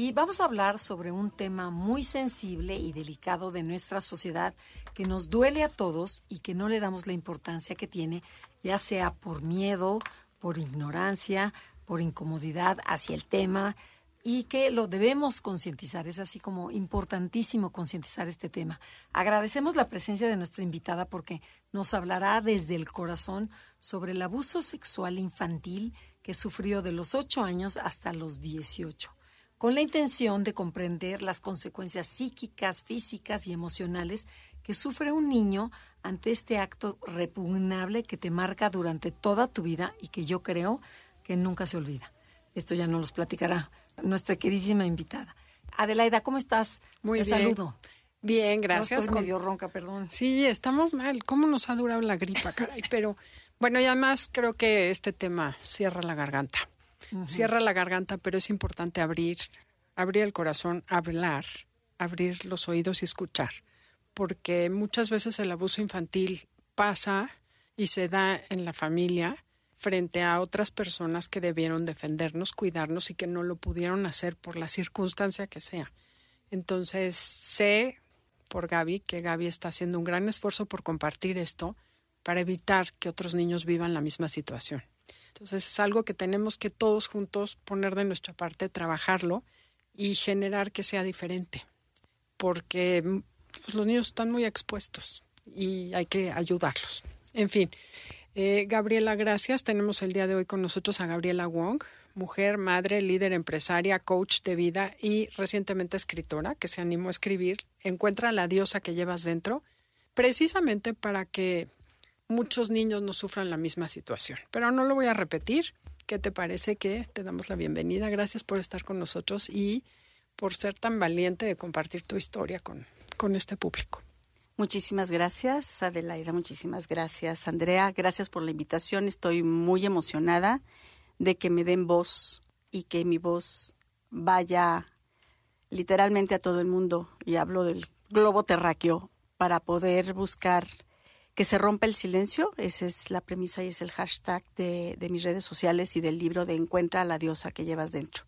y vamos a hablar sobre un tema muy sensible y delicado de nuestra sociedad que nos duele a todos y que no le damos la importancia que tiene, ya sea por miedo, por ignorancia, por incomodidad hacia el tema y que lo debemos concientizar. Es así como importantísimo concientizar este tema. Agradecemos la presencia de nuestra invitada porque nos hablará desde el corazón sobre el abuso sexual infantil que sufrió de los 8 años hasta los 18 con la intención de comprender las consecuencias psíquicas, físicas y emocionales que sufre un niño ante este acto repugnable que te marca durante toda tu vida y que yo creo que nunca se olvida. Esto ya nos los platicará nuestra queridísima invitada. Adelaida, ¿cómo estás? Muy te bien. saludo. Bien, gracias. No estoy medio ronca, perdón. Sí, estamos mal. ¿Cómo nos ha durado la gripa, caray? Pero bueno, y además creo que este tema cierra la garganta. Cierra la garganta, pero es importante abrir, abrir el corazón, hablar, abrir los oídos y escuchar. Porque muchas veces el abuso infantil pasa y se da en la familia frente a otras personas que debieron defendernos, cuidarnos y que no lo pudieron hacer por la circunstancia que sea. Entonces, sé por Gaby que Gaby está haciendo un gran esfuerzo por compartir esto para evitar que otros niños vivan la misma situación. Entonces, es algo que tenemos que todos juntos poner de nuestra parte, trabajarlo y generar que sea diferente. Porque mm, pues, los niños están muy expuestos y hay que ayudarlos. En fin, eh, Gabriela, gracias. Tenemos el día de hoy con nosotros a Gabriela Wong, mujer, madre, líder empresaria, coach de vida y recientemente escritora que se animó a escribir Encuentra la diosa que llevas dentro, precisamente para que muchos niños no sufran la misma situación. Pero no lo voy a repetir. ¿Qué te parece que te damos la bienvenida? Gracias por estar con nosotros y por ser tan valiente de compartir tu historia con, con este público. Muchísimas gracias, Adelaida. Muchísimas gracias, Andrea. Gracias por la invitación. Estoy muy emocionada de que me den voz y que mi voz vaya literalmente a todo el mundo. Y hablo del globo terráqueo para poder buscar que se rompa el silencio. Esa es la premisa y es el hashtag de, de mis redes sociales y del libro de Encuentra a la diosa que llevas dentro.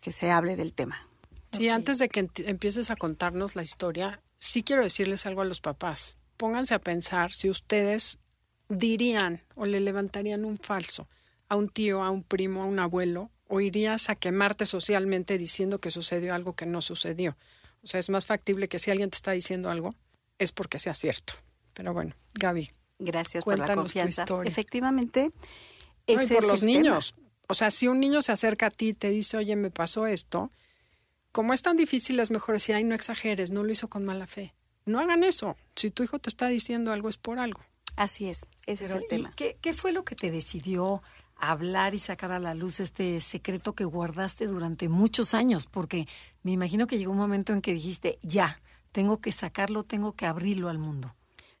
Que se hable del tema. Sí, antes de que empieces a contarnos la historia, sí quiero decirles algo a los papás. Pónganse a pensar si ustedes dirían o le levantarían un falso a un tío, a un primo, a un abuelo, o irías a quemarte socialmente diciendo que sucedió algo que no sucedió. O sea, es más factible que si alguien te está diciendo algo, es porque sea cierto. Pero bueno, Gaby. Gracias por la Cuéntanos tu confianza. historia. Efectivamente, No, y ese por es los el tema. niños. O sea, si un niño se acerca a ti y te dice, oye, me pasó esto, como es tan difícil, es mejor decir, ay, no exageres, no lo hizo con mala fe. No hagan eso. Si tu hijo te está diciendo algo, es por algo. Así es, ese Pero, es el ¿y tema. qué, qué fue lo que te decidió hablar y sacar a la luz este secreto que guardaste durante muchos años? Porque me imagino que llegó un momento en que dijiste, ya, tengo que sacarlo, tengo que abrirlo al mundo.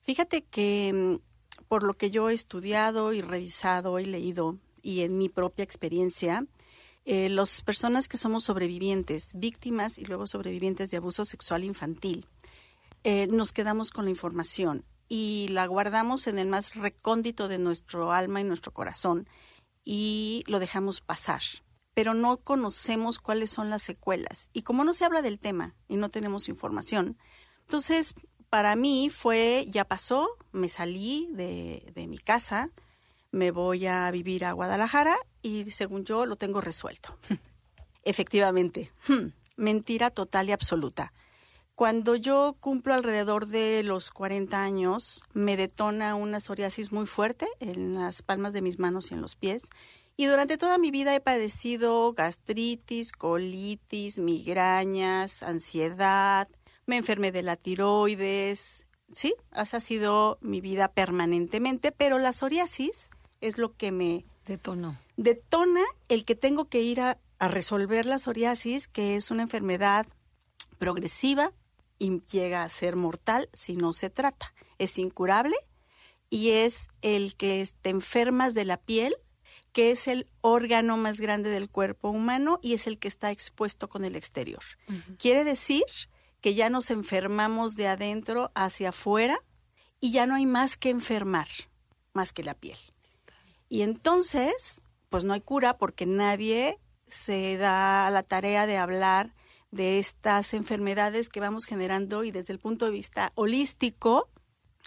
Fíjate que mm, por lo que yo he estudiado y revisado y leído y en mi propia experiencia, eh, las personas que somos sobrevivientes, víctimas y luego sobrevivientes de abuso sexual infantil, eh, nos quedamos con la información y la guardamos en el más recóndito de nuestro alma y nuestro corazón y lo dejamos pasar. Pero no conocemos cuáles son las secuelas. Y como no se habla del tema y no tenemos información, entonces para mí fue, ya pasó, me salí de, de mi casa, me voy a vivir a Guadalajara y según yo lo tengo resuelto. Efectivamente, hmm, mentira total y absoluta. Cuando yo cumplo alrededor de los 40 años, me detona una psoriasis muy fuerte en las palmas de mis manos y en los pies. Y durante toda mi vida he padecido gastritis, colitis, migrañas, ansiedad, me enfermé de la tiroides. Sí, esa ha sido mi vida permanentemente, pero la psoriasis es lo que me Detonó. detona el que tengo que ir a, a resolver la psoriasis, que es una enfermedad progresiva y llega a ser mortal si no se trata. Es incurable y es el que te enfermas de la piel, que es el órgano más grande del cuerpo humano y es el que está expuesto con el exterior. Quiere decir que ya nos enfermamos de adentro hacia afuera y ya no hay más que enfermar, más que la piel. Y entonces, pues no hay cura porque nadie se da la tarea de hablar de estas enfermedades que vamos generando y desde el punto de vista holístico,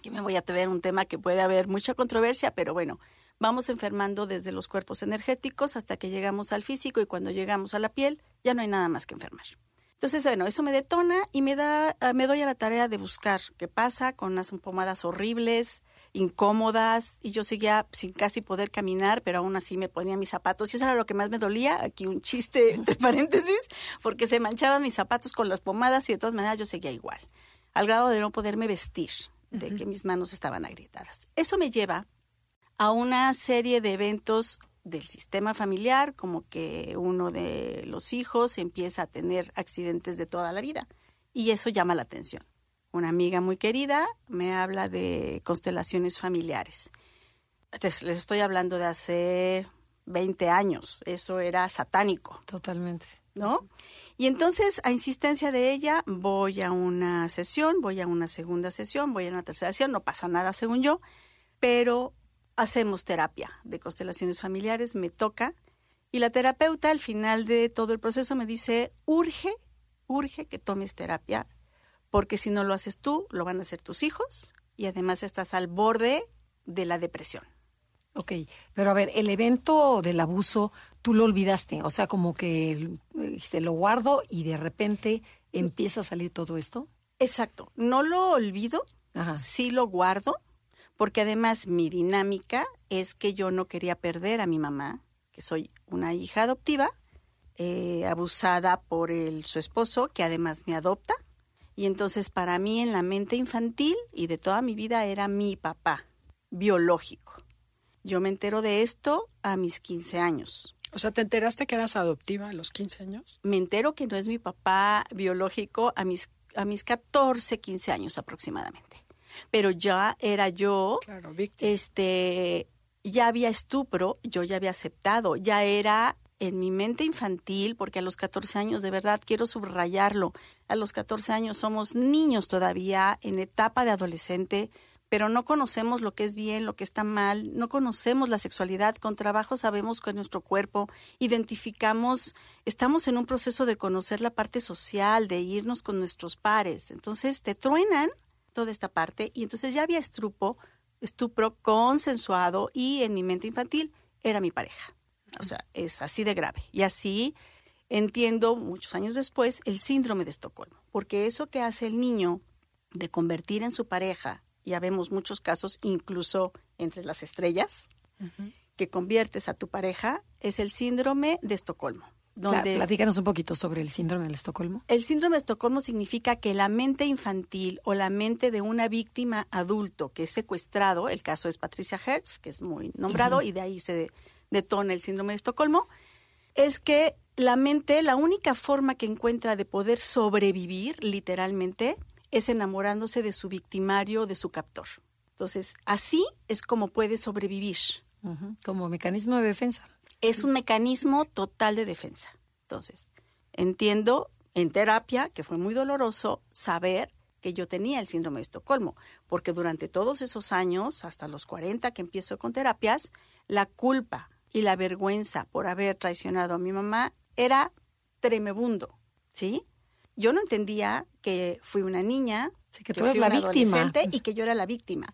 que me voy a tener un tema que puede haber mucha controversia, pero bueno, vamos enfermando desde los cuerpos energéticos hasta que llegamos al físico y cuando llegamos a la piel ya no hay nada más que enfermar. Entonces, bueno, eso me detona y me da, ah, me doy a la tarea de buscar qué pasa con unas pomadas horribles, incómodas, y yo seguía sin casi poder caminar, pero aún así me ponía mis zapatos, y eso era lo que más me dolía, aquí un chiste entre paréntesis, porque se manchaban mis zapatos con las pomadas y de todas maneras yo seguía igual, al grado de no poderme vestir, de que mis manos estaban agrietadas. Eso me lleva a una serie de eventos del sistema familiar, como que uno de los hijos empieza a tener accidentes de toda la vida. Y eso llama la atención. Una amiga muy querida me habla de constelaciones familiares. Les estoy hablando de hace 20 años. Eso era satánico. Totalmente. ¿No? Y entonces, a insistencia de ella, voy a una sesión, voy a una segunda sesión, voy a una tercera sesión, no pasa nada según yo, pero hacemos terapia de constelaciones familiares, me toca, y la terapeuta al final de todo el proceso me dice, urge, urge que tomes terapia, porque si no lo haces tú, lo van a hacer tus hijos, y además estás al borde de la depresión. Ok, pero a ver, el evento del abuso, tú lo olvidaste, o sea, como que este, lo guardo y de repente empieza a salir todo esto. Exacto, no lo olvido, sí lo guardo, porque además mi dinámica es que yo no quería perder a mi mamá, que soy una hija adoptiva, eh, abusada por el, su esposo, que además me adopta. Y entonces para mí en la mente infantil y de toda mi vida era mi papá biológico. Yo me entero de esto a mis 15 años. O sea, ¿te enteraste que eras adoptiva a los 15 años? Me entero que no es mi papá biológico a mis, a mis 14, 15 años aproximadamente pero ya era yo, este, ya había estupro, yo ya había aceptado, ya era en mi mente infantil, porque a los 14 años, de verdad quiero subrayarlo, a los 14 años somos niños todavía en etapa de adolescente, pero no conocemos lo que es bien, lo que está mal, no conocemos la sexualidad, con trabajo sabemos con nuestro cuerpo, identificamos, estamos en un proceso de conocer la parte social, de irnos con nuestros pares, entonces te truenan toda esta parte y entonces ya había estrupo, estupro consensuado y en mi mente infantil era mi pareja. O sea, es así de grave. Y así entiendo muchos años después el síndrome de Estocolmo, porque eso que hace el niño de convertir en su pareja, ya vemos muchos casos incluso entre las estrellas, que conviertes a tu pareja, es el síndrome de Estocolmo. Donde Platícanos un poquito sobre el síndrome de Estocolmo. El síndrome de Estocolmo significa que la mente infantil o la mente de una víctima adulto que es secuestrado, el caso es Patricia Hertz, que es muy nombrado, y de ahí se detona el síndrome de Estocolmo, es que la mente, la única forma que encuentra de poder sobrevivir, literalmente, es enamorándose de su victimario, de su captor. Entonces, así es como puede sobrevivir. Como mecanismo de defensa es un mecanismo total de defensa. Entonces, entiendo en terapia, que fue muy doloroso, saber que yo tenía el síndrome de Estocolmo, porque durante todos esos años, hasta los 40 que empiezo con terapias, la culpa y la vergüenza por haber traicionado a mi mamá era tremebundo, ¿sí? Yo no entendía que fui una niña, que, tú eres la víctima y que yo era la víctima.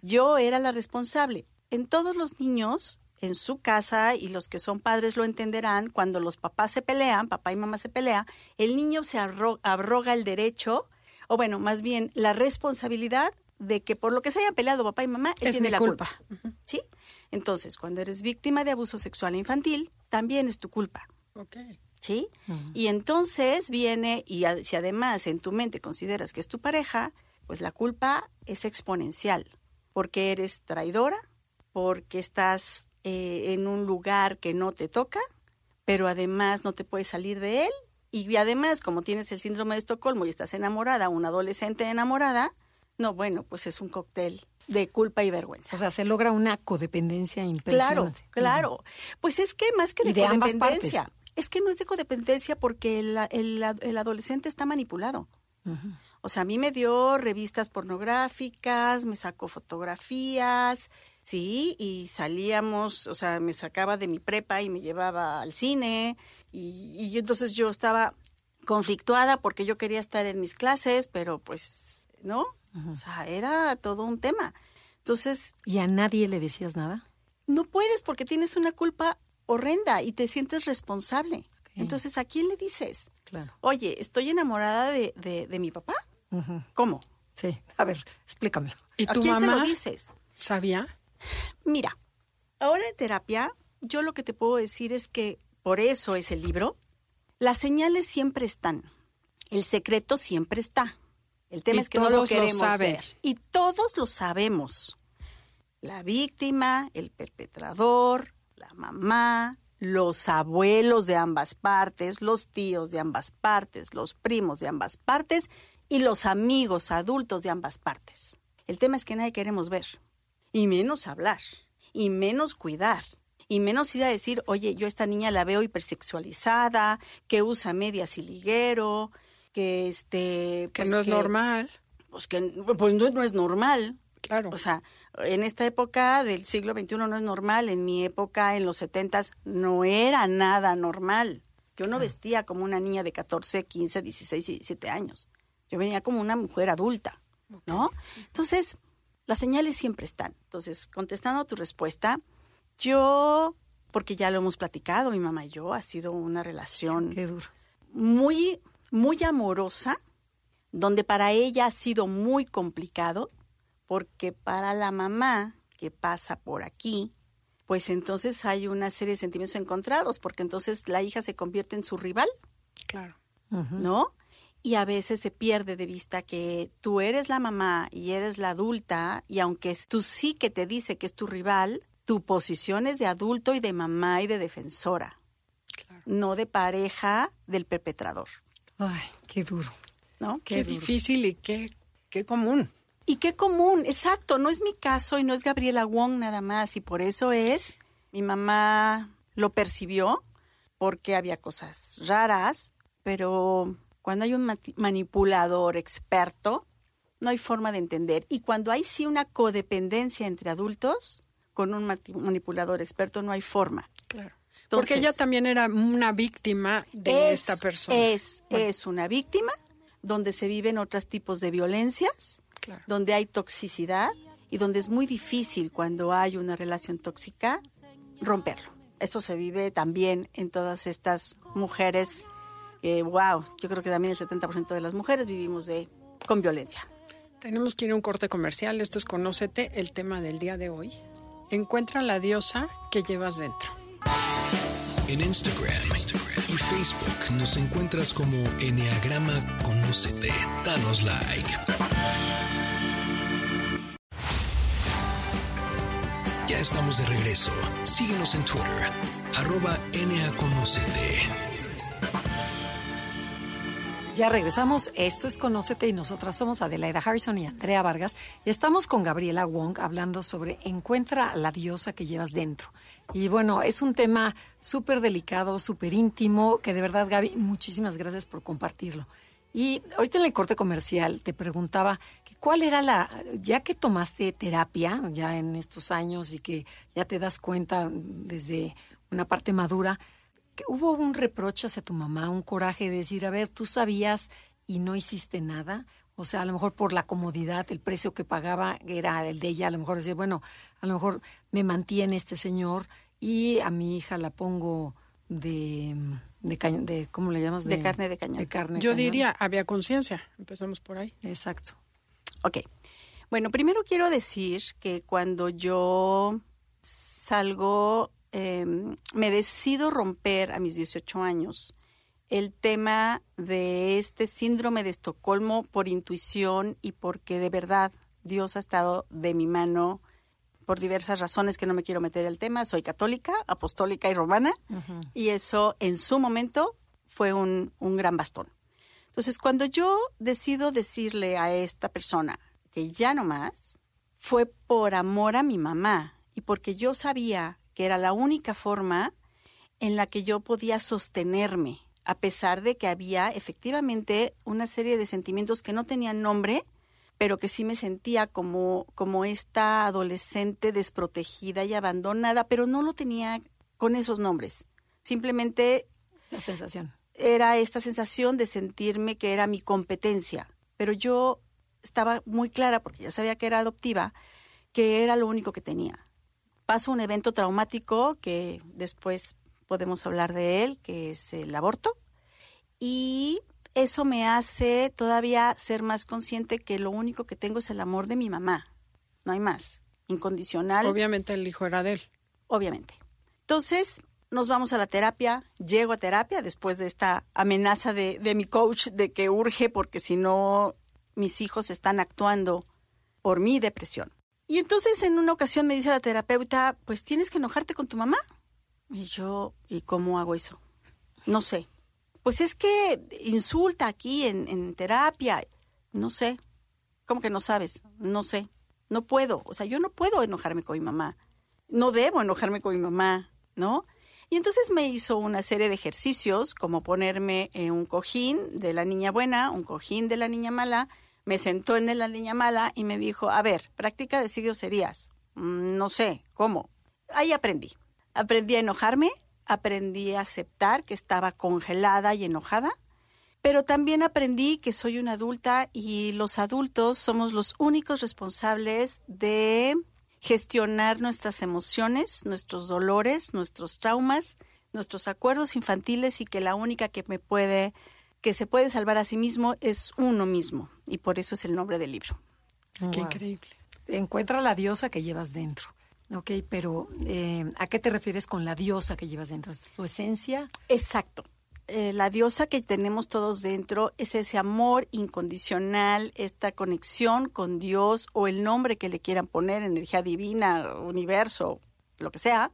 Yo era la responsable. En todos los niños en su casa, y los que son padres lo entenderán, cuando los papás se pelean, papá y mamá se pelean, el niño se abroga el derecho, o bueno, más bien la responsabilidad de que por lo que se haya peleado papá y mamá, él tiene la culpa. ¿Sí? Entonces, cuando eres víctima de abuso sexual infantil, también es tu culpa. ¿Sí? Y entonces viene, y si además en tu mente consideras que es tu pareja, pues la culpa es exponencial, porque eres traidora, porque estás eh, en un lugar que no te toca, pero además no te puedes salir de él Y además, como tienes el síndrome de Estocolmo y estás enamorada, una adolescente enamorada, no, bueno, pues es un cóctel de culpa y vergüenza. O sea, se logra una codependencia impresionante. Claro, claro. Pues es que más que de, codependencia, es que no es de codependencia porque el, el- el adolescente está manipulado. O sea, a mí me dio revistas pornográficas, me sacó fotografías, sí, y salíamos, o sea, me sacaba de mi prepa y me llevaba al cine, y, y yo- entonces yo estaba conflictuada porque yo quería estar en mis clases, pero pues, ¿no? O sea, era todo un tema. Entonces, ¿Y a nadie le decías nada? no puedes porque tienes una culpa horrenda y te sientes responsable. Entonces, ¿a quién le dices? Claro. Oye, estoy enamorada de, de, de mi papá. ¿Cómo? Sí. A ver, explícamelo. ¿Y ¿A tu quién se mamá lo dices? sabía? Mira, ahora en terapia, yo lo que te puedo decir es que por eso es el libro. Las señales siempre están. El secreto siempre está. El tema Y es que no lo todos lo queremos saben. ver. Y todos lo sabemos. La víctima, el perpetrador, la mamá, los abuelos de ambas partes, los tíos de ambas partes, los primos de ambas partes y los amigos adultos de ambas partes. El tema es que nadie queremos ver y menos hablar, y menos cuidar, y menos ir a decir, oye, yo a esta niña la veo hipersexualizada, que usa medias y liguero, que este... Que pues no es normal. Pues que pues no, no es normal. Claro. O sea, en esta época del siglo XXI no es normal, en mi época, en los 70 no era nada normal. Yo no vestía como una niña de 14, 15, 16 y 17 años. Yo venía como una mujer adulta, ¿no? Entonces, las señales siempre están. Entonces, contestando a tu respuesta, yo, porque ya lo hemos platicado, mi mamá y yo, ha sido una relación Qué duro. muy, muy amorosa, donde para ella ha sido muy complicado, porque para la mamá que pasa por aquí, pues entonces hay una serie de sentimientos encontrados, porque entonces la hija se convierte en su rival, Claro. ¿no? Y a veces se pierde de vista que tú eres la mamá y eres la adulta, y aunque tú sí que te dice que es tu rival, tu posición es de adulto y de mamá y de defensora, Claro. no de pareja del perpetrador, Ay, qué duro. ¿no? Qué, difícil y qué, qué común. Y qué común, exacto, no es mi caso y no es Gabriela Wong nada más, y por eso es, mi mamá lo percibió, porque había cosas raras, pero cuando hay un manipulador experto, no hay forma de entender. Y cuando hay sí una codependencia entre adultos, con un manipulador experto no hay forma. Claro. Entonces- Porque ella también era una víctima de Es- esta persona. Es, es una víctima donde se viven otros tipos de violencias, Claro. donde hay toxicidad y donde es muy difícil cuando hay una relación tóxica romperlo. Eso se vive también en todas estas mujeres que, wow, yo creo que también el 70% de las mujeres vivimos de, con violencia. Tenemos que ir a un corte comercial. Esto es Conócete, el tema del día de hoy. Encuentra la diosa que llevas dentro. En Instagram, Instagram y Facebook nos encuentras como Enneagrama Conócete. Danos like. Ya estamos de regreso. Síguenos en Twitter, arroba NAConócete. Ya regresamos. Esto es Conócete y nosotras somos Adelaida Harrison y Andrea Vargas. Y estamos con Gabriela Wong hablando sobre Encuentra a la diosa que llevas dentro. Y bueno, es un tema súper delicado, súper íntimo, que de verdad, Gaby, muchísimas gracias por compartirlo. Y ahorita en el corte comercial te preguntaba que cuál era la, ya que tomaste terapia ya en estos años y que ya te das cuenta desde una parte madura, hubo un reproche hacia tu mamá, un coraje de decir, a ver, tú sabías y no hiciste nada. O sea, a lo mejor por la comodidad, el precio que pagaba era el de ella, a lo mejor decir, bueno, a lo mejor me mantiene este señor y a mi hija la pongo de, de, caño- de ¿cómo le llamas? De carne de cañón. De carne Yo cañón. diría, había conciencia. Empezamos por ahí. Exacto. Ok. Bueno, primero quiero decir que cuando yo salgo, eh, me decido romper a mis 18 años el tema de este síndrome de Estocolmo por intuición y porque de verdad Dios ha estado de mi mano por diversas razones que no me quiero meter el tema. Soy católica, apostólica y romana y eso en su momento fue un, un gran bastón. Entonces, cuando yo decido decirle a esta persona que ya no más, fue por amor a mi mamá y porque yo sabía que era la única forma en la que yo podía sostenerme, a pesar de que había efectivamente una serie de sentimientos que no tenían nombre, pero que sí me sentía como, como esta adolescente desprotegida y abandonada, pero no lo tenía con esos nombres. Simplemente... La sensación. Era esta sensación de sentirme que era mi competencia, pero yo estaba muy clara, porque ya sabía que era adoptiva, que era lo único que tenía. Paso un evento traumático que después podemos hablar de él, que es el aborto, y eso me hace todavía ser más consciente que lo único que tengo es el amor de mi mamá, no hay más, incondicional. Obviamente el hijo era de él. Obviamente. Entonces, nos vamos a la terapia, llego a terapia después de esta amenaza de, de mi coach de que urge porque si no mis hijos están actuando por mi depresión. Y entonces en una ocasión me dice la terapeuta, pues tienes que enojarte con tu mamá. Y yo, ¿y cómo hago eso? No sé. Pues es que insulta aquí en, terapia. No sé. ¿Cómo que no sabes? No sé. No puedo. O sea, yo no puedo enojarme con mi mamá. No debo enojarme con mi mamá, ¿no? Y entonces me hizo una serie de ejercicios, como ponerme en un cojín de la niña buena, un cojín de la niña mala, me sentó en la niña mala y me dijo, a ver, práctica de siglos serías. Mm, no sé, ¿cómo? Ahí aprendí. Aprendí a enojarme, aprendí a aceptar que estaba congelada y enojada, pero también aprendí que soy una adulta y los adultos somos los únicos responsables de gestionar nuestras emociones, nuestros dolores, nuestros traumas, nuestros acuerdos infantiles y que la única que me puede que se puede salvar a sí mismo es uno mismo. Y por eso es el nombre del libro. Qué increíble. Encuentra la diosa que llevas dentro. Ok, pero eh, ¿a qué te refieres con la diosa que llevas dentro? ¿Es tu esencia? Exacto. Eh, la diosa que tenemos todos dentro es ese amor incondicional, esta conexión con Dios o el nombre que le quieran poner, energía divina, universo, lo que sea,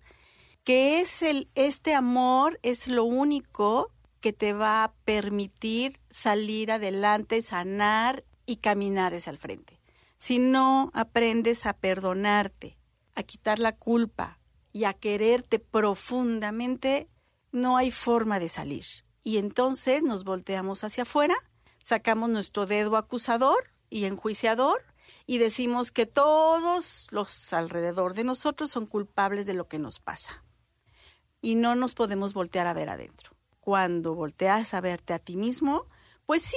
que es el, este amor es lo único que te va a permitir salir adelante, sanar y caminar hacia el frente. Si no aprendes a perdonarte, a quitar la culpa y a quererte profundamente, no hay forma de salir. Y entonces nos volteamos hacia afuera, sacamos nuestro dedo acusador y enjuiciador y decimos que todos los alrededor de nosotros son culpables de lo que nos pasa. Y no nos podemos voltear a ver adentro cuando volteas a verte a ti mismo, pues sí,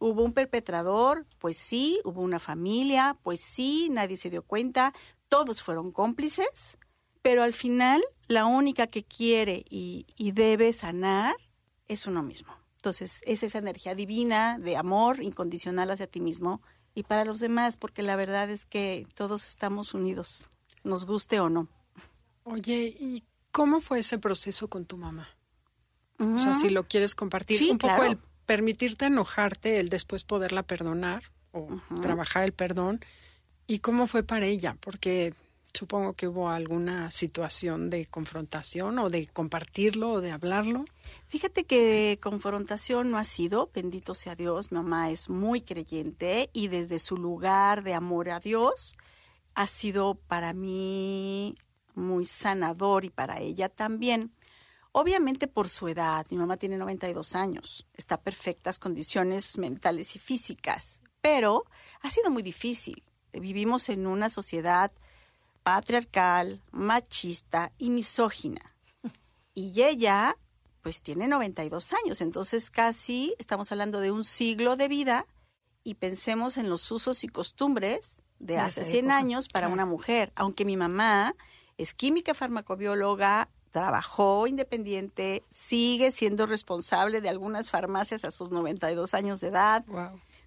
hubo un perpetrador, pues sí, hubo una familia, pues sí, nadie se dio cuenta, todos fueron cómplices, pero al final la única que quiere y, debe sanar es uno mismo. Entonces, es esa energía divina de amor incondicional hacia ti mismo y para los demás, porque la verdad es que todos estamos unidos, nos guste o no. Oye, ¿y cómo fue ese proceso con tu mamá? O sea, si lo quieres compartir, un poco el permitirte enojarte, el después poderla perdonar o trabajar el perdón. ¿Y cómo fue para ella? Porque supongo que hubo alguna situación de confrontación o de compartirlo o de hablarlo. Fíjate que confrontación no ha sido, bendito sea Dios, mi mamá es muy creyente y desde su lugar de amor a Dios ha sido para mí muy sanador y para ella también. Obviamente por su edad, mi mamá tiene 92 años, está en perfectas condiciones mentales y físicas, pero ha sido muy difícil. Vivimos en una sociedad patriarcal, machista y misógina. Y ella, pues tiene 92 años, entonces casi estamos hablando de un siglo de vida y pensemos en los usos y costumbres de hace 100 años para una mujer, aunque mi mamá es química farmacobióloga, trabajó independiente, sigue siendo responsable de algunas farmacias a sus 92 años de edad,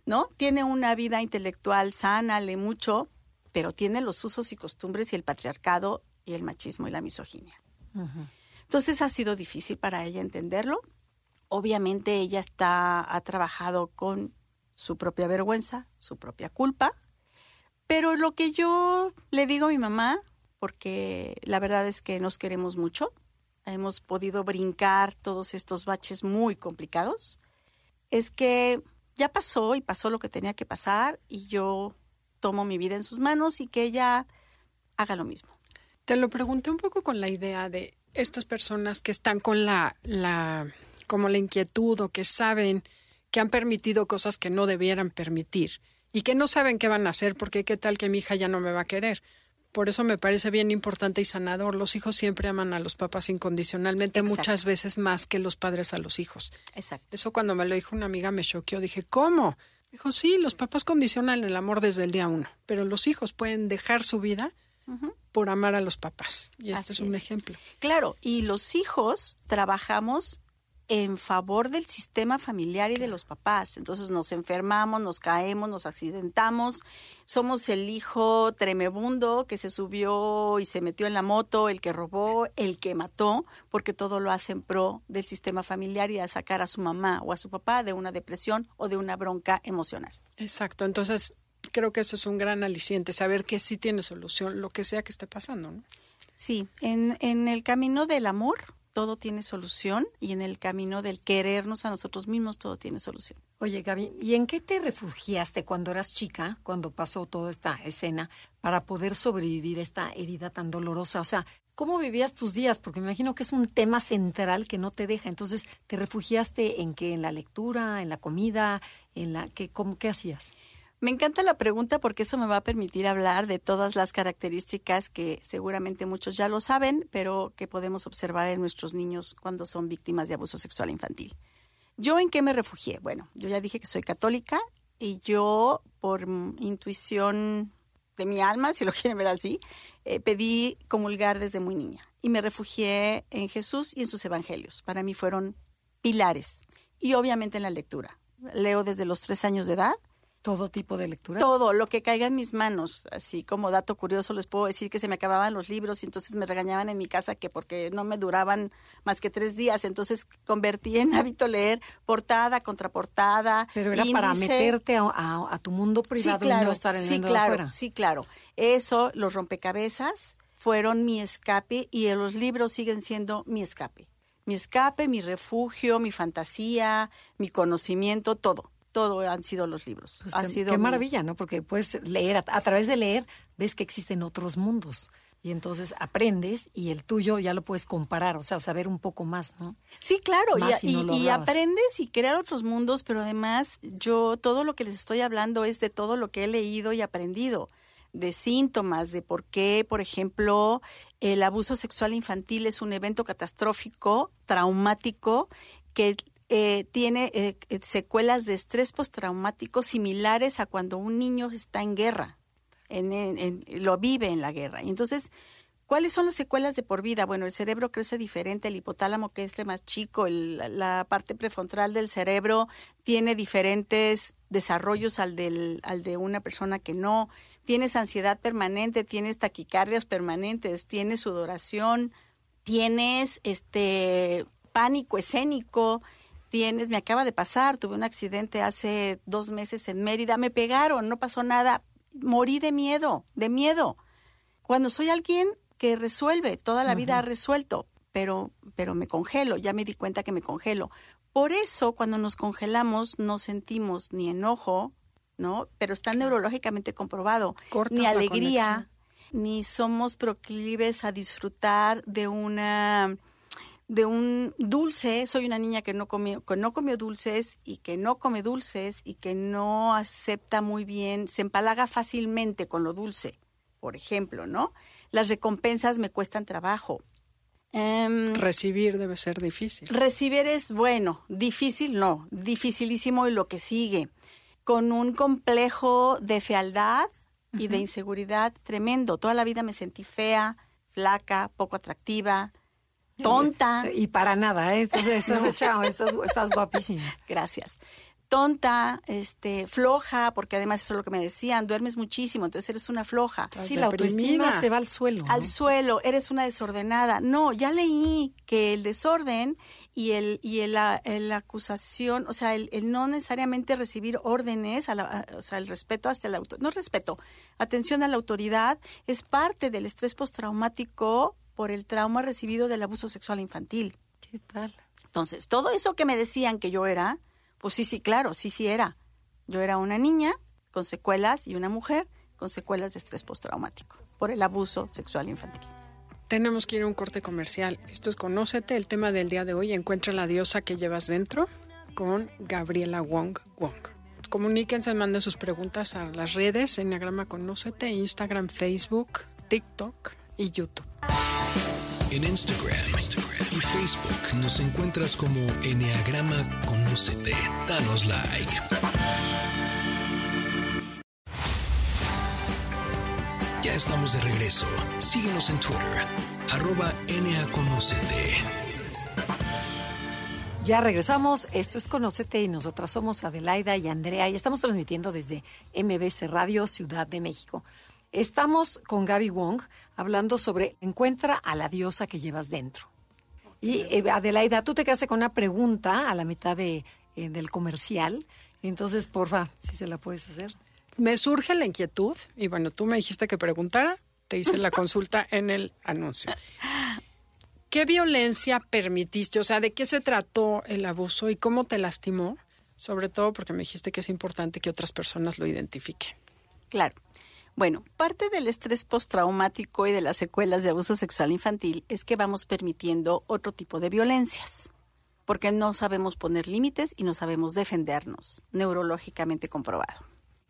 ¿no? Tiene una vida intelectual sana, lee mucho, pero tiene los usos y costumbres y el patriarcado y el machismo y la misoginia. Entonces ha sido difícil para ella entenderlo. Obviamente ella está, ha trabajado con su propia vergüenza, su propia culpa, pero lo que yo le digo a mi mamá porque la verdad es que nos queremos mucho hemos podido brincar todos estos baches muy complicados, es que ya pasó y pasó lo que tenía que pasar y yo tomo mi vida en sus manos y que ella haga lo mismo. Te lo pregunté un poco con la idea de estas personas que están con la, la como la inquietud o que saben que han permitido cosas que no debieran permitir y que no saben qué van a hacer porque qué tal que mi hija ya no me va a querer. Por eso me parece bien importante y sanador. Los hijos siempre aman a los papás incondicionalmente, muchas veces más que los padres a los hijos. Exacto. Eso cuando me lo dijo una amiga me choqueó. Dije, ¿cómo? Dijo, sí, los papás condicionan el amor desde el día uno, pero los hijos pueden dejar su vida por amar a los papás. Y este es un ejemplo. Claro, y los hijos trabajamos en favor del sistema familiar y de los papás. Entonces nos enfermamos, nos caemos, nos accidentamos, somos el hijo tremebundo que se subió y se metió en la moto, el que robó, el que mató, porque todo lo hace en pro del sistema familiar y a sacar a su mamá o a su papá de una depresión o de una bronca emocional. Exacto, entonces creo que eso es un gran aliciente, saber que sí tiene solución, lo que sea que esté pasando. ¿no? Sí, en, en el camino del amor todo tiene solución y en el camino del querernos a nosotros mismos todo tiene solución. Oye, Gaby, ¿y en qué te refugiaste cuando eras chica, cuando pasó toda esta escena, para poder sobrevivir esta herida tan dolorosa? O sea, ¿cómo vivías tus días? Porque me imagino que es un tema central que no te deja. Entonces, ¿te refugiaste en qué? ¿En la lectura, en la comida, en la qué, cómo, qué hacías? Me encanta la pregunta porque eso me va a permitir hablar de todas las características que seguramente muchos ya lo saben, pero que podemos observar en nuestros niños cuando son víctimas de abuso sexual infantil. ¿Yo en qué me refugié? Bueno, yo ya dije que soy católica y yo, por intuición de mi alma, si lo quieren ver así, eh, pedí comulgar desde muy niña y me refugié en Jesús y en sus evangelios. Para mí fueron pilares y obviamente en la lectura. Leo desde los tres años de edad ¿Todo tipo de lectura? Todo, lo que caiga en mis manos. Así como dato curioso les puedo decir que se me acababan los libros y entonces me regañaban en mi casa que porque no me duraban más que tres días. Entonces convertí en hábito leer portada, contraportada. Pero era para meterte a, tu mundo privado sí, claro, y no estar en sí, claro, Sí, claro. Eso, los rompecabezas, fueron mi escape y los libros siguen siendo mi escape. Mi escape, mi refugio, mi fantasía, mi conocimiento, todo todo han sido los libros. Pues ha qué, sido qué maravilla, ¿no? Porque puedes leer, a, través de leer, ves que existen otros mundos. Y entonces aprendes y el tuyo ya lo puedes comparar, o sea, saber un poco más, ¿no? Sí, claro, y, aprendes y crear otros mundos, pero además yo todo lo que les estoy hablando es de todo lo que he leído y aprendido, de síntomas, de por qué, por ejemplo, el abuso sexual infantil es un evento catastrófico, traumático, que eh, tiene eh, eh, secuelas de estrés postraumático similares a cuando un niño está en guerra, en, lo vive en la guerra. Entonces, ¿cuáles son las secuelas de por vida? Bueno, el cerebro crece diferente, el hipotálamo que es el más chico, la parte prefrontal del cerebro tiene diferentes desarrollos al, del, al de una persona que no. Tienes ansiedad permanente, tienes taquicardias permanentes, tienes sudoración, tienes este pánico escénico, tienes, me acaba de pasar, tuve un accidente hace dos meses en Mérida, me pegaron, no pasó nada, morí de miedo, de miedo. Cuando soy alguien que resuelve, toda la vida ha resuelto, pero, pero me congelo, ya me di cuenta que me congelo. Por eso, cuando nos congelamos, no sentimos ni enojo, ¿no? Pero está neurológicamente comprobado, ni alegría, ni somos proclives a disfrutar de una de un dulce, soy una niña que no comió, que no comió dulces y que no come dulces y que no acepta muy bien, se empalaga fácilmente con lo dulce, por ejemplo, ¿no? Las recompensas me cuestan trabajo. Em, recibir debe ser difícil. Recibir es bueno, difícil no, dificilísimo y lo que sigue, con un complejo de fealdad y de inseguridad tremendo. Toda la vida me sentí fea, flaca, poco atractiva, tonta. Y para nada, ¿eh? Entonces, estás, estás, guapísima. Gracias. Tonta, este, floja, porque además eso es lo que me decían, duermes muchísimo, entonces eres una floja. Sí, la autoestima se va al suelo. Al suelo, eres una desordenada. No, ya leí que el desorden y el y el, el acusación, o sea, el, no necesariamente recibir órdenes, o sea, el respeto hasta el auto, no respeto, atención a la autoridad es parte del estrés postraumático por el trauma recibido del abuso sexual infantil. ¿Qué tal? Entonces, todo eso que me decían que yo era, pues sí, sí, claro, sí, sí era. Yo era una niña con secuelas y una mujer con secuelas de estrés postraumático por el abuso sexual infantil. Tenemos que ir a un corte comercial. Esto es Conócete, el tema del día de hoy. Encuentra la diosa que llevas dentro con Gabriela Wong Wong. Comuníquense, manden sus preguntas a las redes, Enneagrama Conócete, Instagram, Facebook, TikTok y YouTube. En Instagram, y Facebook nos encuentras como Enneagrama Conócete. Danos like. Ya estamos de regreso. Síguenos en Twitter, arroba. Ya regresamos. Esto es Conocete y nosotras somos Adelaida y Andrea y estamos transmitiendo desde MBC Radio Ciudad de México. Estamos con Gaby Wong hablando sobre encuentra a la diosa que llevas dentro. Y eh, Adelaida, tú te quedaste con una pregunta a la mitad de, eh, del comercial. Entonces, porfa, si se la puedes hacer. Me surge la inquietud y bueno, tú me dijiste que preguntara, te hice la consulta en el anuncio. ¿Qué violencia permitiste? O sea, ¿de qué se trató el abuso y cómo te lastimó? Sobre todo porque me dijiste que es importante que otras personas lo identifiquen. Claro. Bueno, parte del estrés postraumático y de las secuelas de abuso sexual infantil es que vamos permitiendo otro tipo de violencias, porque no sabemos poner límites y no sabemos defendernos, neurológicamente comprobado.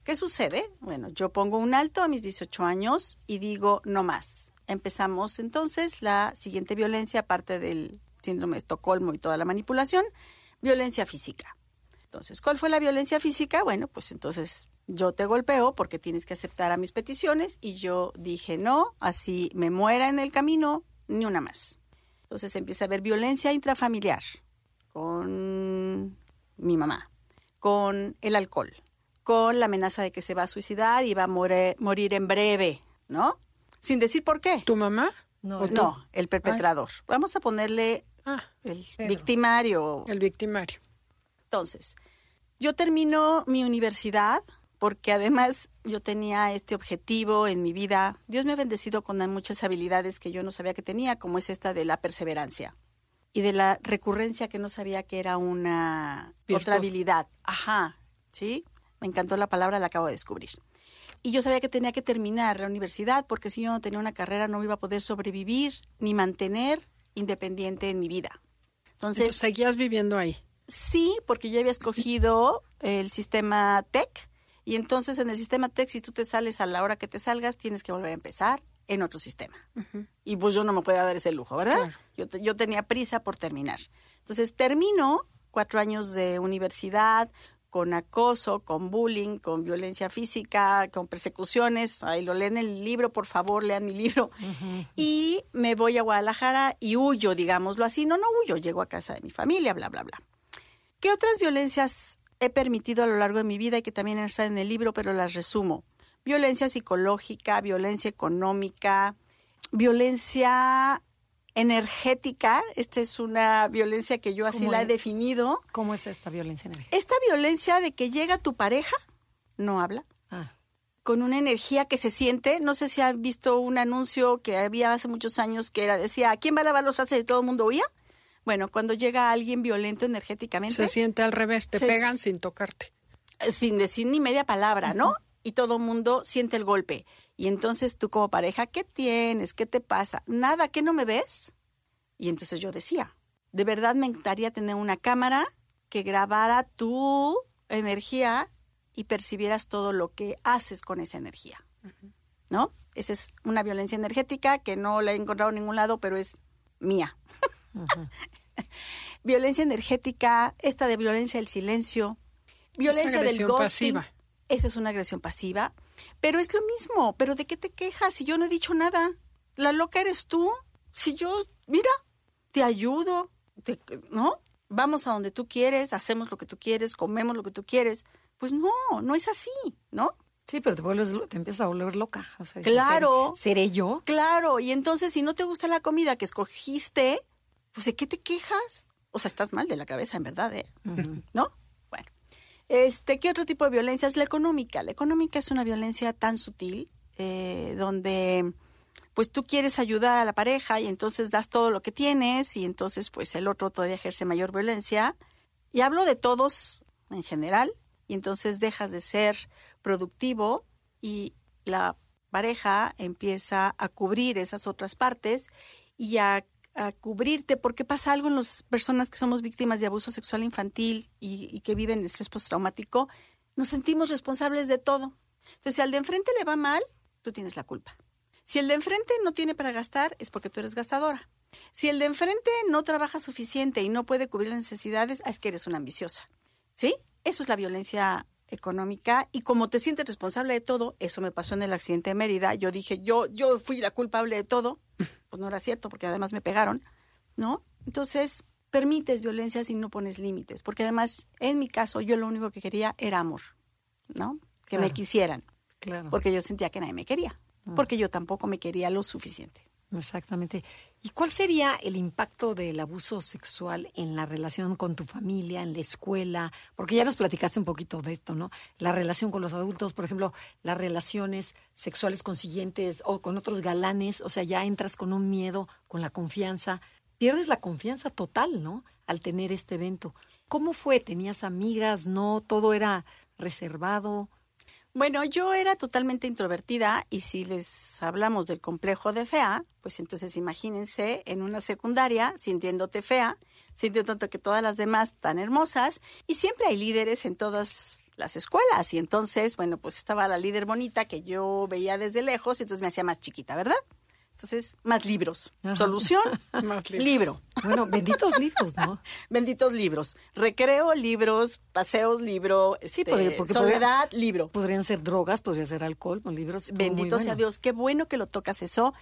¿Qué sucede? Bueno, yo pongo un alto a mis 18 años y digo no más. Empezamos entonces la siguiente violencia, aparte del síndrome de Estocolmo y toda la manipulación, violencia física. Entonces, ¿cuál fue la violencia física? Bueno, pues entonces yo te golpeo porque tienes que aceptar a mis peticiones y yo dije no, así me muera en el camino, ni una más. Entonces empieza a haber violencia intrafamiliar con mi mamá, con el alcohol, con la amenaza de que se va a suicidar y va a morir, morir en breve, ¿no? Sin decir por qué. ¿Tu mamá? No, ¿O tú? No, el perpetrador. Vamos a ponerle Ah, el pero- victimario. el victimario. Entonces, yo termino mi universidad porque además yo tenía este objetivo en mi vida. Dios me ha bendecido con muchas habilidades que yo no sabía que tenía, como es esta de la perseverancia y de la recurrencia que no sabía que era una Virtud. otra habilidad. Ajá, ¿sí? Me encantó la palabra, la acabo de descubrir. Y yo sabía que tenía que terminar la universidad porque si yo no tenía una carrera no iba a poder sobrevivir ni mantener independiente en mi vida. Entonces, Entonces, seguías viviendo ahí. Sí, porque yo había escogido el sistema TEC y entonces en el sistema TEC si tú te sales a la hora que te salgas tienes que volver a empezar en otro sistema. Y pues yo no me podía dar ese lujo, ¿verdad? Claro. Yo, te- yo tenía prisa por terminar. Entonces termino cuatro años de universidad con acoso, con bullying, con violencia física, con persecuciones. Ahí lo leen en el libro, por favor, lean mi libro. Y me voy a Guadalajara y huyo, digámoslo así. No, no huyo, llego a casa de mi familia, bla, bla, bla. ¿Qué otras violencias he permitido a lo largo de mi vida y que también están en el libro, pero las resumo? Violencia psicológica, violencia económica, violencia energética. Esta es una violencia que yo así ¿Cómo la he es? definido. ¿Cómo es esta violencia energética? Esta violencia de que llega tu pareja, no habla, Ah, con una energía que se siente. No sé si han visto un anuncio que había hace muchos años que era, decía, ¿quién va a lavar los trastes? Y todo el mundo oía. Bueno, cuando llega alguien violento energéticamente, Se siente al revés, te pegan sin tocarte. eh, sin decir ni media palabra, ¿no? Y todo mundo siente el golpe. Y entonces tú como pareja, ¿qué tienes? ¿Qué te pasa? Nada, ¿qué no me ves? Y entonces yo decía, de verdad me encantaría tener una cámara que grabara tu energía y percibieras todo lo que haces con esa energía. ¿No? Esa es una violencia energética que no la he encontrado en ningún lado, pero es mía. violencia energética, esta de violencia del silencio, violencia del agresión ghosting. pasiva. Esa es una agresión pasiva, pero es lo mismo, pero ¿de qué te quejas si yo no he dicho nada? La loca eres tú. Si yo, mira, te ayudo, te- ¿no? Vamos a donde tú quieres, hacemos lo que tú quieres, comemos lo que tú quieres. Pues no, no es así, ¿no? sí, pero te, vuelves, te empiezas a volver loca. O sea, dices, Claro. ¿seré, seré yo? Claro, y entonces si no te gusta la comida que escogiste, pues ¿de qué te quejas? O sea, estás mal de la cabeza, en verdad, ¿eh? ¿No? Bueno. Este, ¿qué otro tipo de violencia es la económica? La económica es una violencia tan sutil, eh, donde pues tú quieres ayudar a la pareja y entonces das todo lo que tienes y entonces pues el otro todavía ejerce mayor violencia. Y hablo de todos en general y entonces dejas de ser productivo y la pareja empieza a cubrir esas otras partes y a, cubrirte porque pasa algo en las personas que somos víctimas de abuso sexual infantil y, y que viven estrés postraumático, nos sentimos responsables de todo. Entonces, si al de enfrente le va mal, tú tienes la culpa. Si el de enfrente no tiene para gastar, es porque tú eres gastadora. Si el de enfrente no trabaja suficiente y no puede cubrir las necesidades, es que eres una ambiciosa. ¿Sí? Eso es la violencia económica y como te sientes responsable de todo, eso me pasó en el accidente de Mérida, yo dije, yo yo fui la culpable de todo, pues no era cierto porque además me pegaron, ¿no? Entonces, permites violencia si no pones límites, porque además en mi caso yo lo único que quería era amor, ¿no? Que me quisieran. Claro. Porque yo sentía que nadie me quería, ah. porque yo tampoco me quería lo suficiente. Exactamente. ¿Y cuál sería el impacto del abuso sexual en la relación con tu familia, en la escuela? Porque ya nos platicaste un poquito de esto, ¿no? La relación con los adultos, por ejemplo, las relaciones sexuales consiguientes o con otros galanes, o sea, ya entras con un miedo, con la confianza, pierdes la confianza total, ¿no? Al tener este evento. ¿Cómo fue? ¿Tenías amigas? ¿No? ¿Todo era reservado? Bueno, yo era totalmente introvertida y si les hablamos del complejo de fea, pues entonces imagínense en una secundaria sintiéndote fea, sintiendo tanto que todas las demás tan hermosas y siempre hay líderes en todas las escuelas y entonces, bueno, pues estaba la líder bonita que yo veía desde lejos y entonces me hacía más chiquita, ¿verdad? Entonces, más libros. Solución, más libros. libro. Bueno, benditos libros, ¿no? benditos libros. Recreo, libros, paseos, libro, sí, este, porque soledad, libro. Podrían ser drogas, podría ser alcohol, con libros. Bendito sea Dios. Qué bueno que lo tocas eso.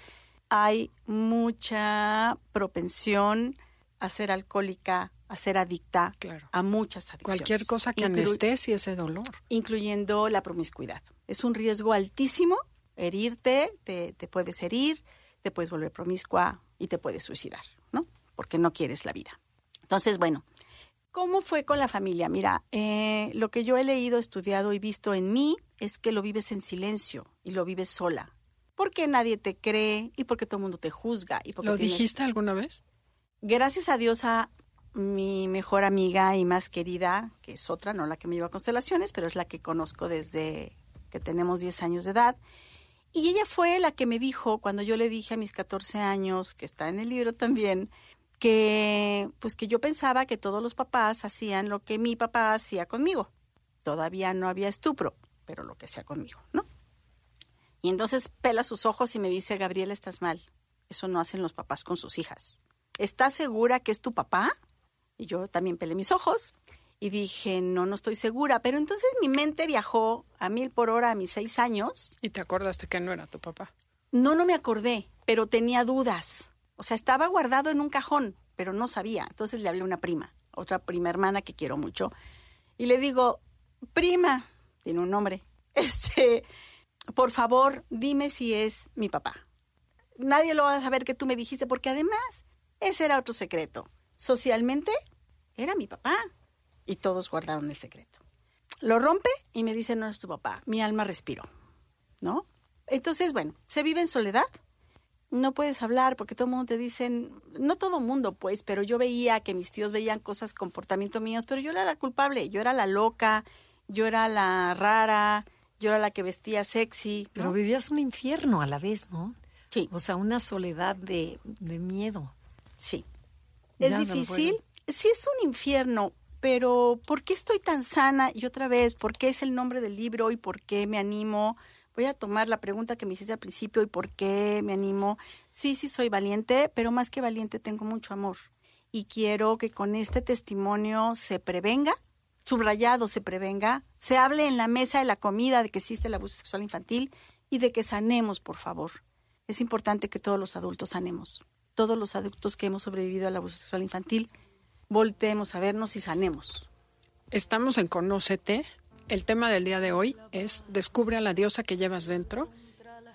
Hay mucha propensión a ser alcohólica, a ser adicta a muchas adicciones. Cualquier cosa que anestesie ese dolor. Incluyendo la promiscuidad. Es un riesgo altísimo herirte, te, te puedes herir, te puedes volver promiscua y te puedes suicidar, ¿no? Porque no quieres la vida. Entonces, bueno, ¿cómo fue con la familia? Mira, eh, lo que yo he leído, estudiado y visto en mí es que lo vives en silencio y lo vives sola. Porque nadie te cree y porque todo el mundo te juzga. Y porque ¿Lo dijiste alguna vez? Gracias a Dios a mi mejor amiga y más querida, que es otra, no la que me lleva a constelaciones, pero es la que conozco desde que tenemos 10 años de edad y ella fue la que me dijo, cuando yo le dije a mis 14 años, que está en el libro también, que pues que yo pensaba que todos los papás hacían lo que mi papá hacía conmigo. Todavía no había estupro, pero lo que hacía conmigo, ¿no? Y entonces pela sus ojos y me dice, Gabriela, estás mal. Eso no hacen los papás con sus hijas. ¿Estás segura que es tu papá? Y yo también pelé mis ojos y dije, no, no estoy segura. Pero entonces mi mente viajó a mil por hora a mis seis años. ¿Y te acordaste que no era tu papá? No, no me acordé, pero tenía dudas. O sea, estaba guardado en un cajón, pero no sabía. Entonces le hablé a una prima, otra prima hermana que quiero mucho. Y le digo, prima, tiene un nombre, este, por favor, dime si es mi papá. Nadie lo va a saber que tú me dijiste, porque además, ese era otro secreto. Socialmente, era mi papá y todos guardaron el secreto. Lo rompe y me dice, no es tu papá, mi alma respiró, ¿no? Entonces, bueno, se vive en soledad, no puedes hablar porque todo el mundo te dicen, no todo el mundo pues, pero yo veía que mis tíos veían cosas, comportamiento míos, pero yo era la culpable, yo era la loca, yo era la rara, yo era la que vestía sexy. Pero vivías un infierno a la vez, ¿no? Sí. O sea, una soledad de, de miedo. Sí. es difícil. sí es un infierno, pero ¿por qué estoy tan sana? Y otra vez, ¿por qué es el nombre del libro y por qué me animo? Voy a tomar la pregunta que me hiciste al principio y por qué me animo. Sí, sí soy valiente, pero más que valiente tengo mucho amor. Y quiero que con este testimonio se prevenga, subrayado se prevenga, se hable en la mesa de la comida de que existe el abuso sexual infantil y de que sanemos, por favor. Es importante que todos los adultos sanemos. Todos los adultos que hemos sobrevivido al abuso sexual infantil volteemos a vernos y sanemos. Estamos en Conócete. El tema del día de hoy es Descubre a la diosa que llevas dentro.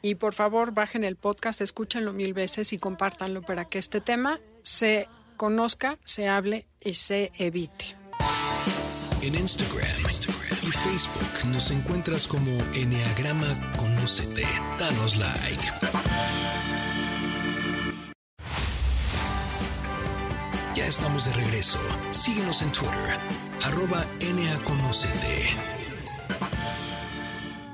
Y por favor, bajen el podcast, escúchenlo mil veces y compártanlo para que este tema se conozca, se hable y se evite. En Instagram, y Facebook nos encuentras como Enneagrama Conócete. Danos like. Estamos de regreso. Síguenos en Twitter, arroba NAConocete.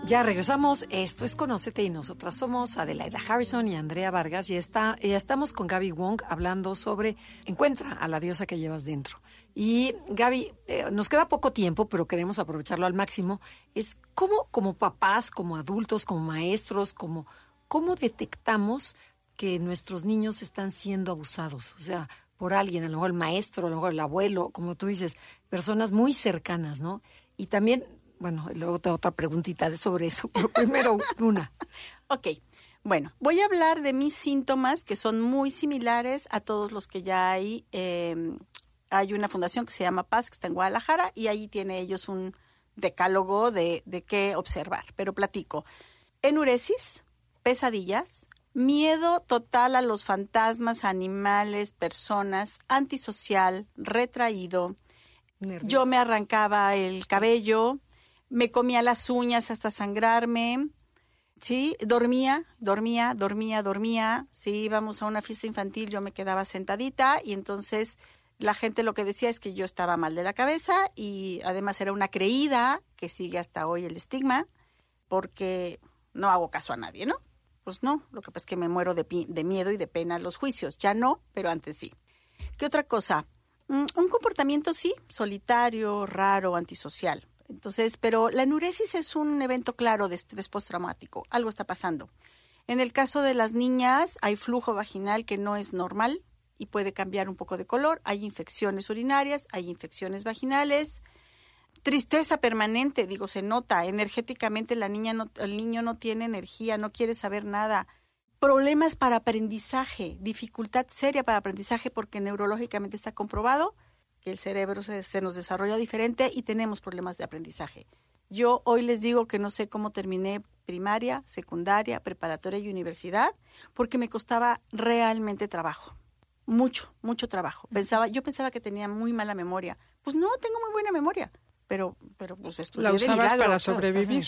Ya regresamos. Esto es Conócete y nosotras somos Adelaida Harrison y Andrea Vargas y, está, estamos con Gaby Wong hablando sobre Encuentra a la diosa que llevas dentro. Y Gaby, eh, nos queda poco tiempo, pero queremos aprovecharlo al máximo. Es cómo, como papás, como adultos, como maestros, como cómo detectamos que nuestros niños están siendo abusados. O sea, por alguien, a lo mejor el maestro, a lo mejor el abuelo, como tú dices, personas muy cercanas, ¿no? Y también bueno, luego tengo otra preguntita sobre eso, pero primero una. ok, bueno, voy a hablar de mis síntomas que son muy similares a todos los que ya hay. Em, hay una fundación que se llama Paz, que está en Guadalajara, y ahí tiene ellos un decálogo de, de qué observar. Pero platico. Enuresis, pesadillas, miedo total a los fantasmas, animales, personas, antisocial, retraído. Yo me arrancaba el cabello, me comía las uñas hasta sangrarme, ¿sí? Dormía, dormía, dormía, dormía. Si íbamos a una fiesta infantil, yo me quedaba sentadita y entonces la gente lo que decía es que yo estaba mal de la cabeza y además era una creída que sigue hasta hoy el estigma porque no hago caso a nadie, ¿no? Pues no, lo que pasa es que me muero de, de miedo y de pena los juicios. Ya no, pero antes sí. ¿Qué otra cosa? Mm, un comportamiento sí, solitario, raro, antisocial. Entonces, pero la enuresis es un evento claro de estrés postraumático. Algo está pasando. En el caso de las niñas, hay flujo vaginal que no es normal y puede cambiar un poco de color. Hay infecciones urinarias, hay infecciones vaginales. Tristeza permanente, digo, se nota. Energéticamente la niña no, el niño no tiene energía, no quiere saber nada. Problemas para aprendizaje, dificultad seria para aprendizaje porque neurológicamente está comprobado que el cerebro se, nos desarrolla diferente y tenemos problemas de aprendizaje. Yo hoy les digo que no sé cómo terminé primaria, secundaria, preparatoria y universidad, porque me costaba realmente trabajo. Mucho, mucho trabajo. Pensaba, yo pensaba que tenía muy mala memoria. Pues no, tengo muy buena memoria. Pero, pero pues estudié La usabas de para sobrevivir.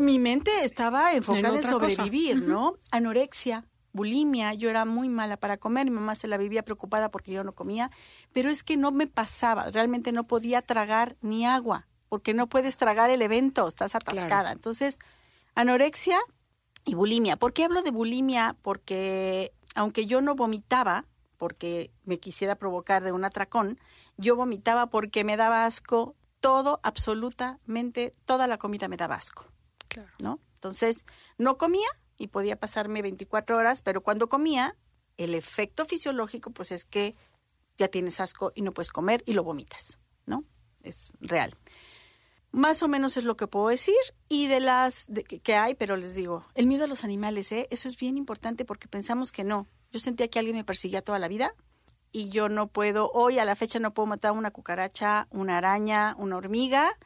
Mi mente estaba enfocada en, sobrevivir, ¿no? Anorexia, bulimia, yo era muy mala para comer, mi mamá se la vivía preocupada porque yo no comía, pero es que no me pasaba, realmente no podía tragar ni agua, porque no puedes tragar el evento, estás atascada. Entonces, anorexia y bulimia. ¿Por qué hablo de bulimia? Porque aunque yo no vomitaba, porque me quisiera provocar de un atracón, yo vomitaba porque me daba asco todo, absolutamente, toda la comida me daba asco. Claro. ¿No? Entonces, no comía, y podía pasarme 24 horas, pero cuando comía, el efecto fisiológico pues es que ya tienes asco y no puedes comer y lo vomitas, ¿no? Es real. Más o menos es lo que puedo decir y de las que hay, pero les digo, el miedo a los animales, ¿eh? eso es bien importante porque pensamos que no. Yo sentía que alguien me perseguía toda la vida y yo no puedo, hoy a la fecha no puedo matar una cucaracha, una araña, una hormiga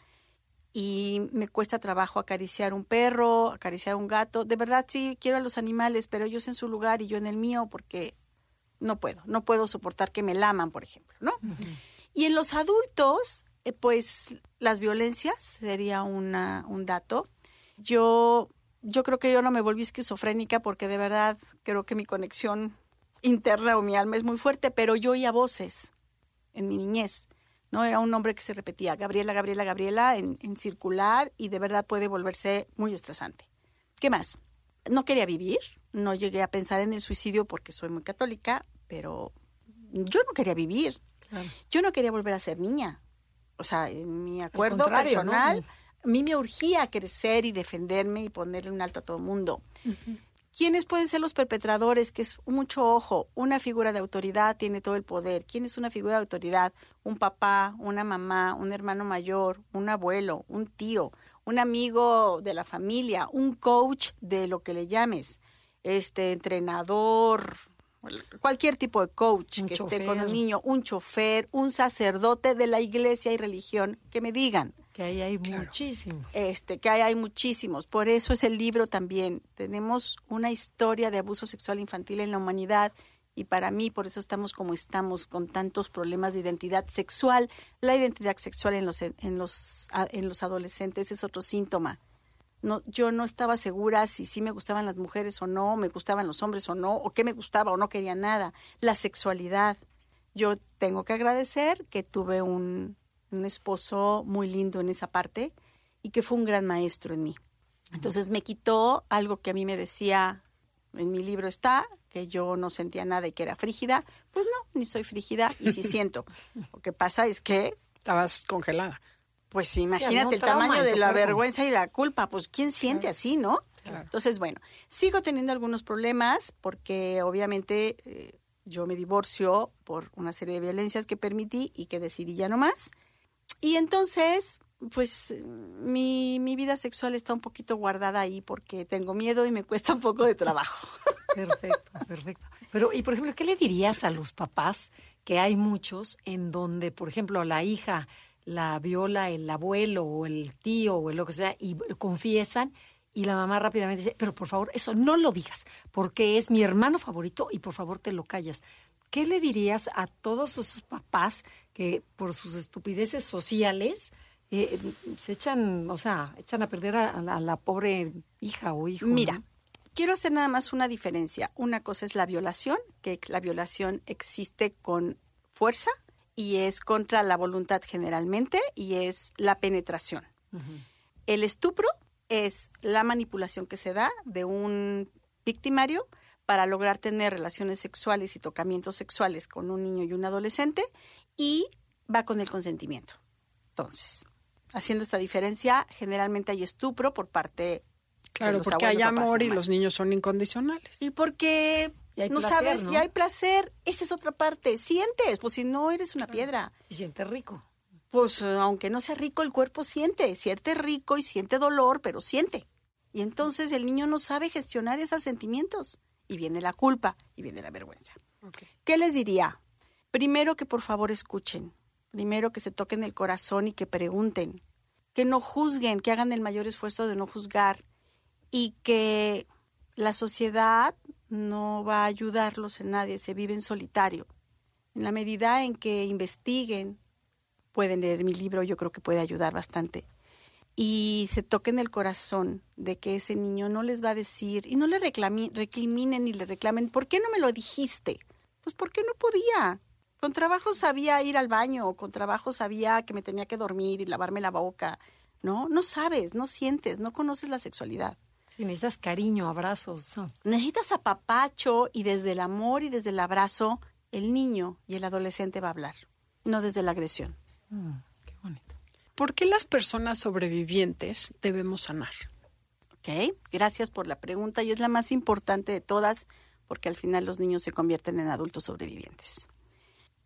y me cuesta trabajo acariciar un perro, acariciar un gato. De verdad sí quiero a los animales, pero ellos en su lugar y yo en el mío porque no puedo, no puedo soportar que me laman, por ejemplo, ¿no? Y en los adultos, eh, pues las violencias sería una, un dato. Yo, yo creo que yo no me volví esquizofrénica porque de verdad creo que mi conexión interna o mi alma es muy fuerte, pero yo oía voces en mi niñez ¿no? Era un nombre que se repetía, Gabriela, Gabriela, Gabriela, en, circular y de verdad puede volverse muy estresante. ¿Qué más? No quería vivir, no llegué a pensar en el suicidio porque soy muy católica, pero yo no quería vivir. Yo no quería volver a ser niña. O sea, en mi acuerdo personal, a mí me urgía crecer y defenderme y ponerle un alto a todo el mundo. ¿Quiénes pueden ser los perpetradores? Que es mucho ojo. Una figura de autoridad tiene todo el poder. ¿Quién es una figura de autoridad? Un papá, una mamá, un hermano mayor, un abuelo, un tío, un amigo de la familia, un coach de lo que le llames, este entrenador, cualquier tipo de coach que esté con el niño, un chofer, un sacerdote de la iglesia y religión, que me digan. Que ahí hay muchísimos. Este, que ahí hay muchísimos. Por eso es el libro también. Tenemos una historia de abuso sexual infantil en la humanidad y para mí por eso estamos como estamos con tantos problemas de identidad sexual. La identidad sexual en los en los en los adolescentes es otro síntoma. No, yo no estaba segura si sí me gustaban las mujeres o no, me gustaban los hombres o no, o qué me gustaba o no quería nada. La sexualidad, yo tengo que agradecer que tuve un, un esposo muy lindo en esa parte y que fue un gran maestro en mí. Entonces me quitó algo que a mí me decía, en mi libro está, que yo no sentía nada y que era frígida. Pues no, ni soy frígida y sí siento. Lo que pasa es que... Estabas congelada. Pues imagínate el tamaño de la vergüenza y la culpa. Pues ¿quién siente así, no? Entonces, bueno, sigo teniendo algunos problemas porque obviamente eh, yo me divorcio por una serie de violencias que permití y que decidí ya no más. Y entonces, pues mi, mi vida sexual está un poquito guardada ahí porque tengo miedo y me cuesta un poco de trabajo. Perfecto, perfecto. Pero, y por ejemplo, ¿qué le dirías a los papás? Que hay muchos en donde, por ejemplo, la hija la viola el abuelo o el tío o lo que sea y confiesan y la mamá rápidamente dice, pero por favor, eso no lo digas, porque es mi hermano favorito y por favor te lo callas. ¿Qué le dirías a todos esos papás que por sus estupideces sociales eh, se echan, o sea, echan a perder a, la, pobre hija o hijo? Mira, quiero hacer nada más una diferencia. Una cosa es la violación, que la violación existe con fuerza y es contra la voluntad generalmente y es la penetración. El estupro es la manipulación que se da de un victimario para lograr tener relaciones sexuales y tocamientos sexuales con un niño y un adolescente y va con el consentimiento. Entonces, haciendo esta diferencia, generalmente hay estupro por parte Claro, porque hay amor y los niños son incondicionales. Y porque no sabes, si hay placer, esa es otra parte. Sientes, pues si no eres una piedra. Y sientes rico pues aunque no sea rico, el cuerpo siente, siente rico y siente dolor, pero siente. Y entonces el niño no sabe gestionar esos sentimientos. Y viene la culpa y viene la vergüenza. ¿Qué les diría? Primero que por favor escuchen, primero que se toquen el corazón y que pregunten, que no juzguen, que hagan el mayor esfuerzo de no juzgar y que la sociedad no va a ayudarlos en nadie, se vive en solitario. En la medida en que investiguen, pueden leer mi libro, yo creo que puede ayudar bastante. Y se toquen el corazón de que ese niño no les va a decir, y no le recriminen ni le reclamen, ¿por qué no me lo dijiste? Pues porque no podía. Con trabajo sabía ir al baño, con trabajo sabía que me tenía que dormir y lavarme la boca. No, no sabes, no sientes, no conoces la sexualidad. Sí, necesitas cariño, abrazos. Necesitas apapacho y desde el amor y desde el abrazo, el niño y el adolescente va a hablar, no desde la agresión. Mm, qué bonito. ¿Por qué las personas sobrevivientes debemos sanar? Ok, gracias por la pregunta y es la más importante de todas porque al final los niños se convierten en adultos sobrevivientes.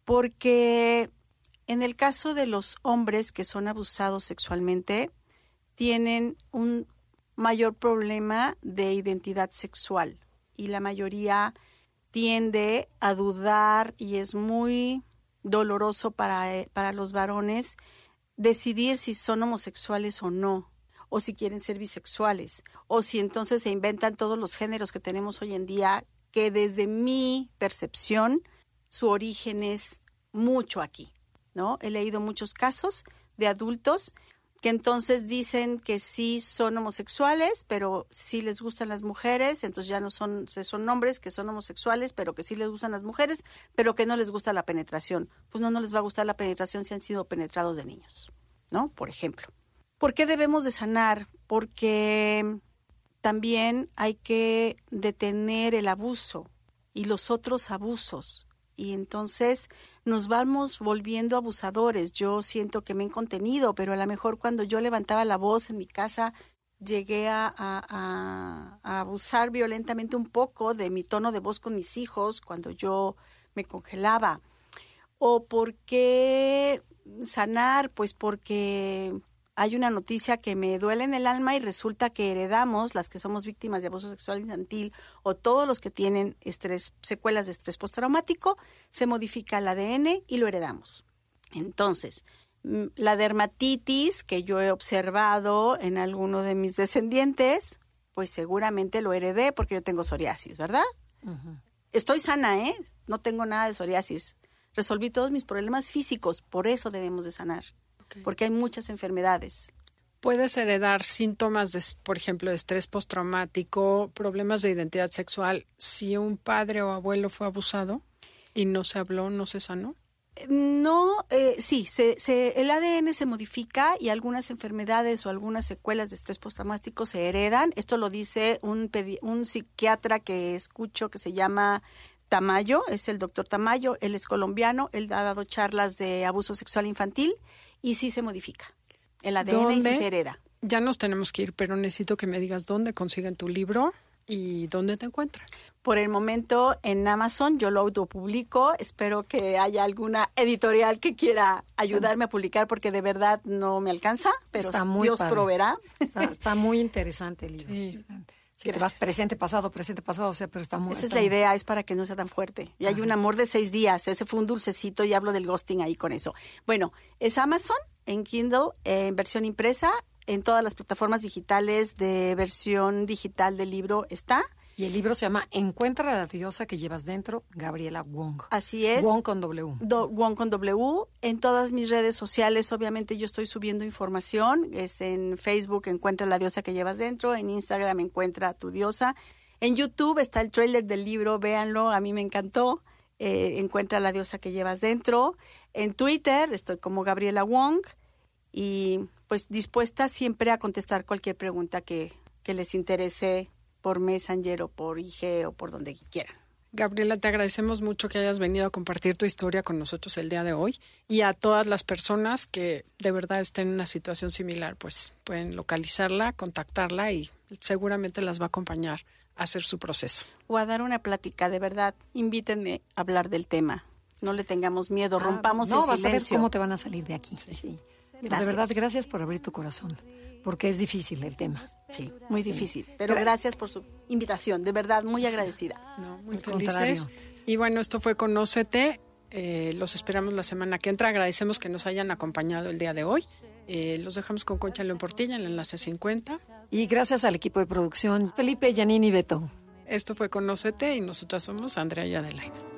Porque en el caso de los hombres que son abusados sexualmente, tienen un mayor problema de identidad sexual y la mayoría tiende a dudar y es muy doloroso para, eh, para los varones decidir si son homosexuales o no, o si quieren ser bisexuales, o si entonces se inventan todos los géneros que tenemos hoy en día, que desde mi percepción su origen es mucho aquí, ¿no? He leído muchos casos de adultos que entonces dicen que sí son homosexuales, pero sí les gustan las mujeres, entonces ya no son, son hombres que son homosexuales, pero que sí les gustan las mujeres, pero que no les gusta la penetración. Pues no, no les va a gustar la penetración si han sido penetrados de niños, ¿no? Por ejemplo. ¿Por qué debemos de sanar? Porque también hay que detener el abuso y los otros abusos. Y entonces nos vamos volviendo abusadores. Yo siento que me he contenido, pero a lo mejor cuando yo levantaba la voz en mi casa, llegué a, abusar violentamente un poco de mi tono de voz con mis hijos cuando yo me congelaba. ¿O por qué sanar? Pues porque hay una noticia que me duele en el alma y resulta que heredamos, las que somos víctimas de abuso sexual infantil o todos los que tienen estrés, secuelas de estrés postraumático, se modifica el ADN y lo heredamos. Entonces, mm, la dermatitis que yo he observado en alguno de mis descendientes, pues seguramente lo heredé porque yo tengo psoriasis, ¿verdad? Estoy sana, ¿eh? No tengo nada de psoriasis. Resolví todos mis problemas físicos, por eso debemos de sanar porque hay muchas enfermedades. ¿Puedes heredar síntomas, de, por ejemplo, de estrés postraumático, problemas de identidad sexual, si un padre o abuelo fue abusado? y no se habló, no se sanó. No, eh, sí, se, se, el ADN se modifica y algunas enfermedades o algunas secuelas de estrés postraumático se heredan. Esto lo dice un, un psiquiatra que escucho que se llama Tamayo, es el doctor Tamayo, él es colombiano, él ha dado charlas de abuso sexual infantil y sí se modifica. El ADN y se hereda. Ya nos tenemos que ir, pero necesito que me digas dónde consiguen tu libro y dónde te encuentran. Por el momento en Amazon yo lo autopublico. Espero que haya alguna editorial que quiera ayudarme a publicar porque de verdad no me alcanza, pero Dios proveerá. Está, muy interesante el libro. Sí. Si te vas presente, pasado, presente, pasado, o sea, pero está muy... Esa es la idea, es para que no sea tan fuerte. Y hay un amor de seis días, ese fue un dulcecito y hablo del ghosting ahí con eso. Bueno, es Amazon en Kindle, en versión impresa, en todas las plataformas digitales de versión digital del libro está. Y el libro se llama Encuentra a la diosa que llevas dentro, Gabriela Wong. Así es. Wong con W. Wong con W. En todas mis redes sociales, obviamente, yo estoy subiendo información. Es en Facebook, Encuentra a la diosa que llevas dentro. En Instagram, Encuentra a tu diosa. En YouTube está el trailer del libro, véanlo, a mí me encantó. Eh, encuentra a la diosa que llevas dentro. En Twitter estoy como Gabriela Wong y pues dispuesta siempre a contestar cualquier pregunta que, que les interese por Messenger o por IG o por donde quieran. Gabriela, te agradecemos mucho que hayas venido a compartir tu historia con nosotros el día de hoy y a todas las personas que de verdad estén en una situación similar, pues pueden localizarla, contactarla y seguramente las va a acompañar a hacer su proceso. O a dar una plática, de verdad, invítenme a hablar del tema. No le tengamos miedo, ah, rompamos el silencio. No, vas a ver cómo te van a salir de aquí. Sí. De verdad, gracias por abrir tu corazón, porque es difícil el tema. Sí, muy difícil. Pero gracias por su invitación, de verdad, muy agradecida. No, muy felices. Y bueno, esto fue Conócete. Eh, los esperamos la semana que entra. Agradecemos que nos hayan acompañado el día de hoy. Eh, los dejamos con Concha León Portilla en el enlace 50. Y gracias al equipo de producción, Felipe, Yanini y Beto. Esto fue Conócete y nosotras somos Andrea y Adelaida.